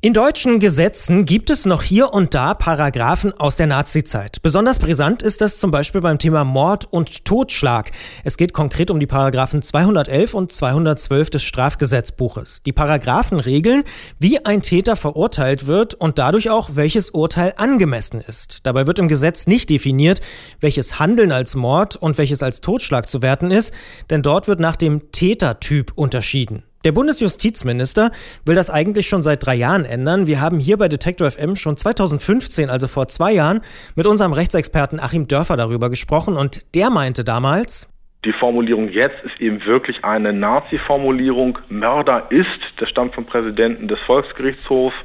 In deutschen Gesetzen gibt es noch hier und da Paragraphen aus der Nazizeit. Besonders brisant ist das zum Beispiel beim Thema Mord und Totschlag. Es geht konkret um die Paragraphen 211 und 212 des Strafgesetzbuches. Die Paragraphen regeln, wie ein Täter verurteilt wird und dadurch auch, welches Urteil angemessen ist. Dabei wird im Gesetz nicht definiert, welches Handeln als Mord und welches als Totschlag zu werten ist, denn dort wird nach dem Tätertyp unterschieden. Der Bundesjustizminister will das eigentlich schon seit drei Jahren ändern. Wir haben hier bei Detektor FM schon 2015, also vor zwei Jahren, mit unserem Rechtsexperten Achim Dörfer darüber gesprochen und der meinte damals, die Formulierung jetzt ist eben wirklich eine Nazi-Formulierung. Mörder ist, das stammt vom Präsidenten des Volksgerichtshofs,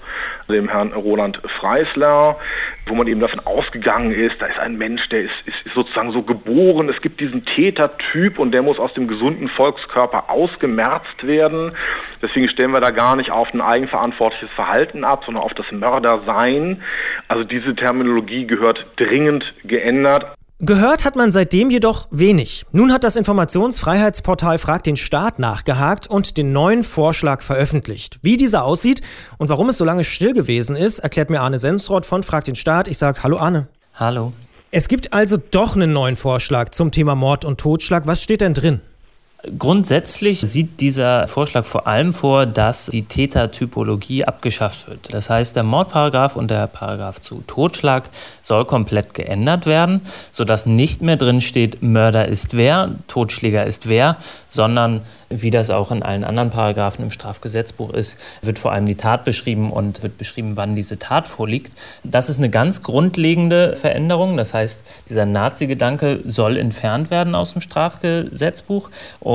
dem Herrn Roland Freisler, wo man eben davon ausgegangen ist, da ist ein Mensch, der ist, ist sozusagen so geboren, es gibt diesen Tätertyp und der muss aus dem gesunden Volkskörper ausgemerzt werden. Deswegen stellen wir da gar nicht auf ein eigenverantwortliches Verhalten ab, sondern auf das Mördersein. Also diese Terminologie gehört dringend geändert. Gehört hat man seitdem jedoch wenig. Nun hat das Informationsfreiheitsportal Frag den Staat nachgehakt und den neuen Vorschlag veröffentlicht. Wie dieser aussieht und warum es so lange still gewesen ist, erklärt mir Arne Sensroth von Frag den Staat. Ich sage Hallo Arne. Hallo. Es gibt also doch einen neuen Vorschlag zum Thema Mord und Totschlag. Was steht denn drin? Grundsätzlich sieht dieser Vorschlag vor allem vor, dass die Tätertypologie abgeschafft wird. Das heißt, der Mordparagraf und der Paragraph zu Totschlag soll komplett geändert werden, sodass nicht mehr drin steht, Mörder ist wer, Totschläger ist wer, sondern wie das auch in allen anderen Paragraphen im Strafgesetzbuch ist, wird vor allem die Tat beschrieben und wird beschrieben, wann diese Tat vorliegt. Das ist eine ganz grundlegende Veränderung. Das heißt, dieser Nazi-Gedanke soll entfernt werden aus dem Strafgesetzbuch.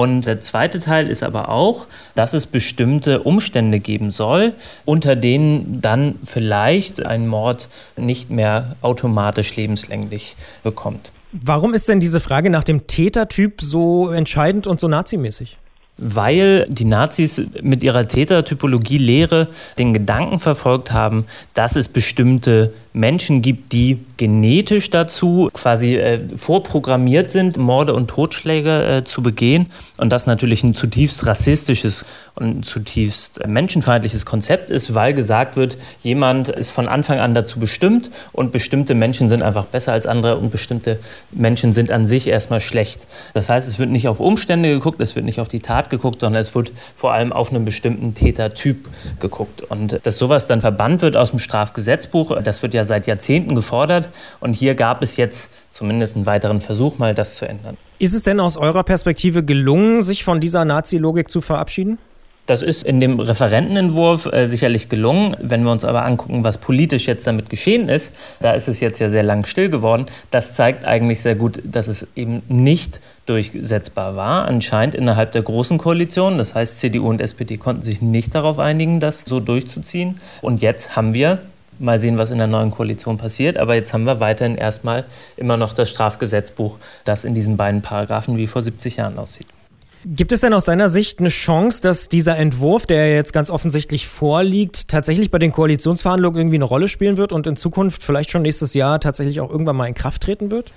Der zweite Teil ist aber auch, dass es bestimmte Umstände geben soll, unter denen dann vielleicht ein Mord nicht mehr automatisch lebenslänglich bekommt. Warum ist denn diese Frage nach dem Tätertyp so entscheidend und so nazimäßig? weil die Nazis mit ihrer Tätertypologie-Lehre den Gedanken verfolgt haben, dass es bestimmte Menschen gibt, die genetisch dazu quasi äh, vorprogrammiert sind, Morde und Totschläge äh, zu begehen. Und das natürlich ein zutiefst rassistisches und zutiefst menschenfeindliches Konzept ist, weil gesagt wird, jemand ist von Anfang an dazu bestimmt und bestimmte Menschen sind einfach besser als andere und bestimmte Menschen sind an sich erstmal schlecht. Das heißt, es wird nicht auf Umstände geguckt, es wird nicht auf die Tat geguckt, sondern es wird vor allem auf einen bestimmten Tätertyp geguckt. Und dass sowas dann verbannt wird aus dem Strafgesetzbuch, das wird ja seit Jahrzehnten gefordert und hier gab es jetzt zumindest einen weiteren Versuch, mal das zu ändern. Ist es denn aus eurer Perspektive gelungen, sich von dieser Nazi-Logik zu verabschieden? Das ist in dem Referentenentwurf äh, sicherlich gelungen. Wenn wir uns aber angucken, was politisch jetzt damit geschehen ist, da ist es jetzt ja sehr lang still geworden. Das zeigt eigentlich sehr gut, dass es eben nicht durchsetzbar war, anscheinend innerhalb der Großen Koalition. Das heißt, CDU und SPD konnten sich nicht darauf einigen, das so durchzuziehen. Und jetzt haben wir Mal sehen, was in der neuen Koalition passiert. Aber jetzt haben wir weiterhin erstmal immer noch das Strafgesetzbuch, das in diesen beiden Paragraphen wie vor 70 Jahren aussieht. Gibt es denn aus seiner Sicht eine Chance, dass dieser Entwurf, der jetzt ganz offensichtlich vorliegt, tatsächlich bei den Koalitionsverhandlungen irgendwie eine Rolle spielen wird und in Zukunft vielleicht schon nächstes Jahr tatsächlich auch irgendwann mal in Kraft treten wird?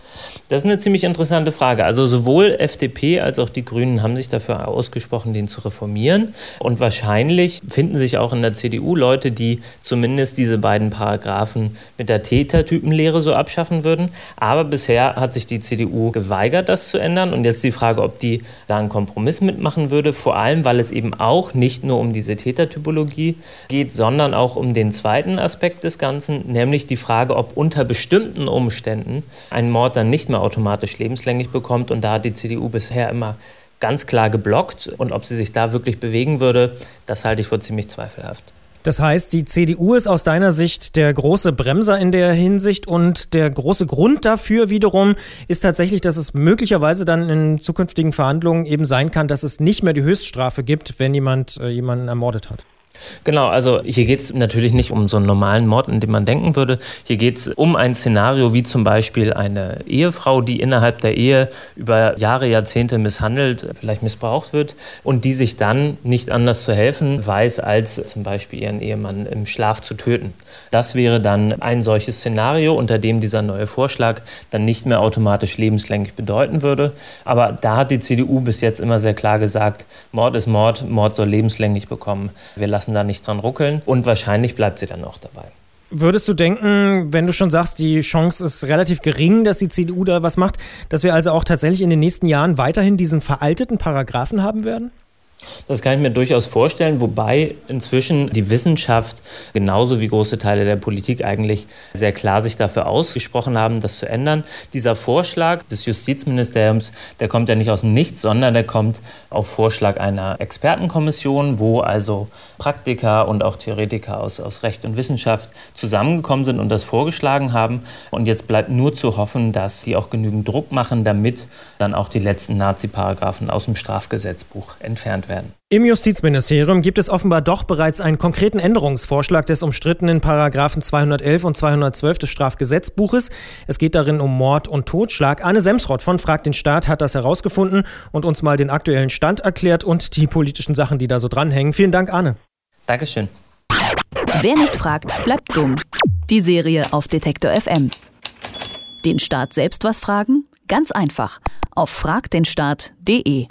Das ist eine ziemlich interessante Frage. Also sowohl FDP als auch die Grünen haben sich dafür ausgesprochen, den zu reformieren. Und wahrscheinlich finden sich auch in der CDU Leute, die zumindest diese beiden Paragraphen mit der Tätertypenlehre so abschaffen würden. Aber bisher hat sich die CDU geweigert, das zu ändern. Und jetzt die Frage, ob die da einen Kompromiss Kompromiss mitmachen würde, vor allem weil es eben auch nicht nur um diese Tätertypologie geht, sondern auch um den zweiten Aspekt des Ganzen, nämlich die Frage, ob unter bestimmten Umständen ein Mord dann nicht mehr automatisch lebenslänglich bekommt. Und da hat die CDU bisher immer ganz klar geblockt. Und ob sie sich da wirklich bewegen würde, das halte ich für ziemlich zweifelhaft. Das heißt, die CDU ist aus deiner Sicht der große Bremser in der Hinsicht und der große Grund dafür wiederum ist tatsächlich, dass es möglicherweise dann in zukünftigen Verhandlungen eben sein kann, dass es nicht mehr die Höchststrafe gibt, wenn jemand äh, jemanden ermordet hat. Genau, also hier geht es natürlich nicht um so einen normalen Mord, in dem man denken würde. Hier geht es um ein Szenario wie zum Beispiel eine Ehefrau, die innerhalb der Ehe über Jahre, Jahrzehnte misshandelt, vielleicht missbraucht wird und die sich dann nicht anders zu helfen weiß, als zum Beispiel ihren Ehemann im Schlaf zu töten. Das wäre dann ein solches Szenario, unter dem dieser neue Vorschlag dann nicht mehr automatisch lebenslänglich bedeuten würde. Aber da hat die CDU bis jetzt immer sehr klar gesagt, Mord ist Mord, Mord soll lebenslänglich bekommen. Wir lassen da nicht dran ruckeln und wahrscheinlich bleibt sie dann auch dabei. Würdest du denken, wenn du schon sagst, die Chance ist relativ gering, dass die CDU da was macht, dass wir also auch tatsächlich in den nächsten Jahren weiterhin diesen veralteten Paragraphen haben werden? Das kann ich mir durchaus vorstellen, wobei inzwischen die Wissenschaft genauso wie große Teile der Politik eigentlich sehr klar sich dafür ausgesprochen haben, das zu ändern. Dieser Vorschlag des Justizministeriums, der kommt ja nicht aus dem Nichts, sondern der kommt auf Vorschlag einer Expertenkommission, wo also Praktiker und auch Theoretiker aus, aus Recht und Wissenschaft zusammengekommen sind und das vorgeschlagen haben. Und jetzt bleibt nur zu hoffen, dass sie auch genügend Druck machen, damit dann auch die letzten Nazi-Paragraphen aus dem Strafgesetzbuch entfernt werden werden. Im Justizministerium gibt es offenbar doch bereits einen konkreten Änderungsvorschlag des umstrittenen Paragraphen 211 und 212 des Strafgesetzbuches. Es geht darin um Mord und Totschlag. Arne Semsrott von Frag den Staat hat das herausgefunden und uns mal den aktuellen Stand erklärt und die politischen Sachen, die da so dranhängen. Vielen Dank, Arne. Dankeschön. Wer nicht fragt, bleibt dumm. Die Serie auf Detektor FM. Den Staat selbst was fragen? Ganz einfach. Auf fragdenstaat.de.